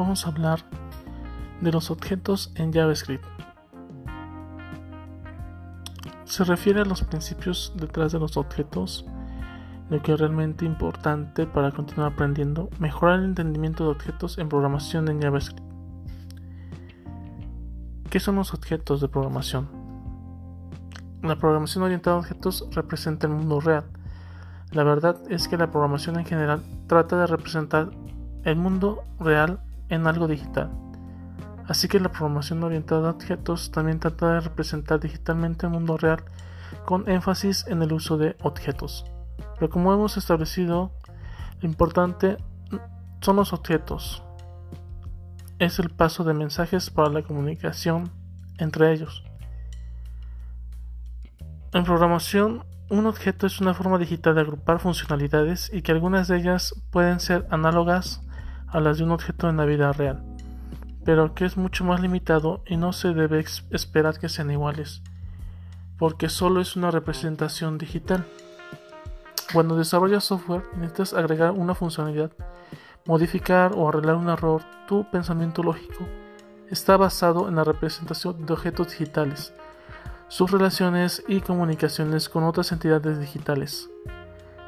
vamos a hablar de los objetos en JavaScript. Se refiere a los principios detrás de los objetos, lo que es realmente importante para continuar aprendiendo, mejorar el entendimiento de objetos en programación en JavaScript. ¿Qué son los objetos de programación? La programación orientada a objetos representa el mundo real. La verdad es que la programación en general trata de representar el mundo real en algo digital. Así que la programación orientada a objetos también trata de representar digitalmente el mundo real con énfasis en el uso de objetos. Pero como hemos establecido, lo importante son los objetos, es el paso de mensajes para la comunicación entre ellos. En programación, un objeto es una forma digital de agrupar funcionalidades y que algunas de ellas pueden ser análogas a las de un objeto en la vida real, pero que es mucho más limitado y no se debe esperar que sean iguales, porque solo es una representación digital. Cuando desarrollas software necesitas agregar una funcionalidad modificar o arreglar un error, tu pensamiento lógico está basado en la representación de objetos digitales, sus relaciones y comunicaciones con otras entidades digitales.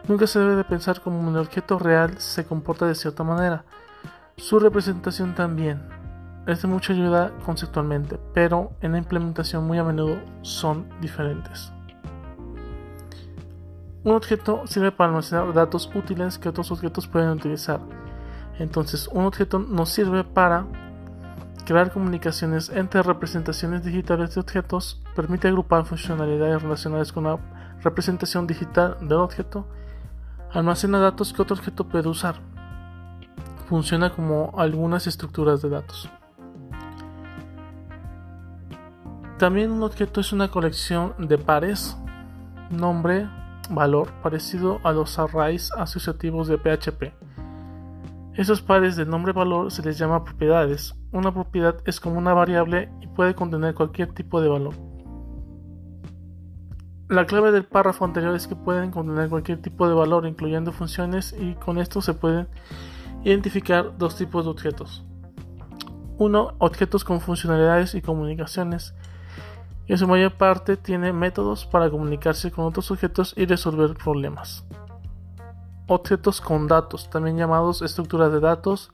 Nunca se debe de pensar como un objeto real se comporta de cierta manera. Su representación también es de mucha ayuda conceptualmente, pero en la implementación muy a menudo son diferentes. Un objeto sirve para almacenar datos útiles que otros objetos pueden utilizar entonces, un objeto nos sirve para crear comunicaciones entre representaciones digitales de objetos, permite agrupar funcionalidades relacionadas con la representación digital del objeto, almacena datos que otro objeto puede usar. Funciona como algunas estructuras de datos. También un objeto es una colección de pares, nombre, valor, parecido a los arrays asociativos de PHP. Esos pares de nombre-valor se les llama propiedades. Una propiedad es como una variable y puede contener cualquier tipo de valor. La clave del párrafo anterior es que pueden contener cualquier tipo de valor, incluyendo funciones, y con esto se pueden identificar dos tipos de objetos. Uno, objetos con funcionalidades y comunicaciones, en su mayor parte tiene métodos para comunicarse con otros objetos y resolver problemas objetos con datos, también llamados estructuras de datos,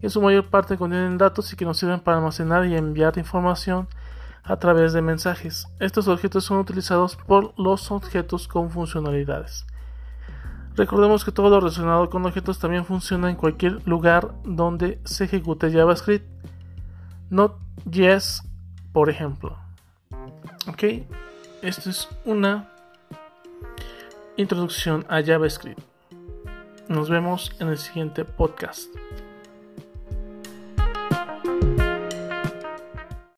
que en su mayor parte contienen datos y que nos sirven para almacenar y enviar información a través de mensajes. Estos objetos son utilizados por los objetos con funcionalidades. Recordemos que todo lo relacionado con objetos también funciona en cualquier lugar donde se ejecute JavaScript. Node.js, por ejemplo. Ok, esto es una introducción a JavaScript. Nos vemos en el siguiente podcast.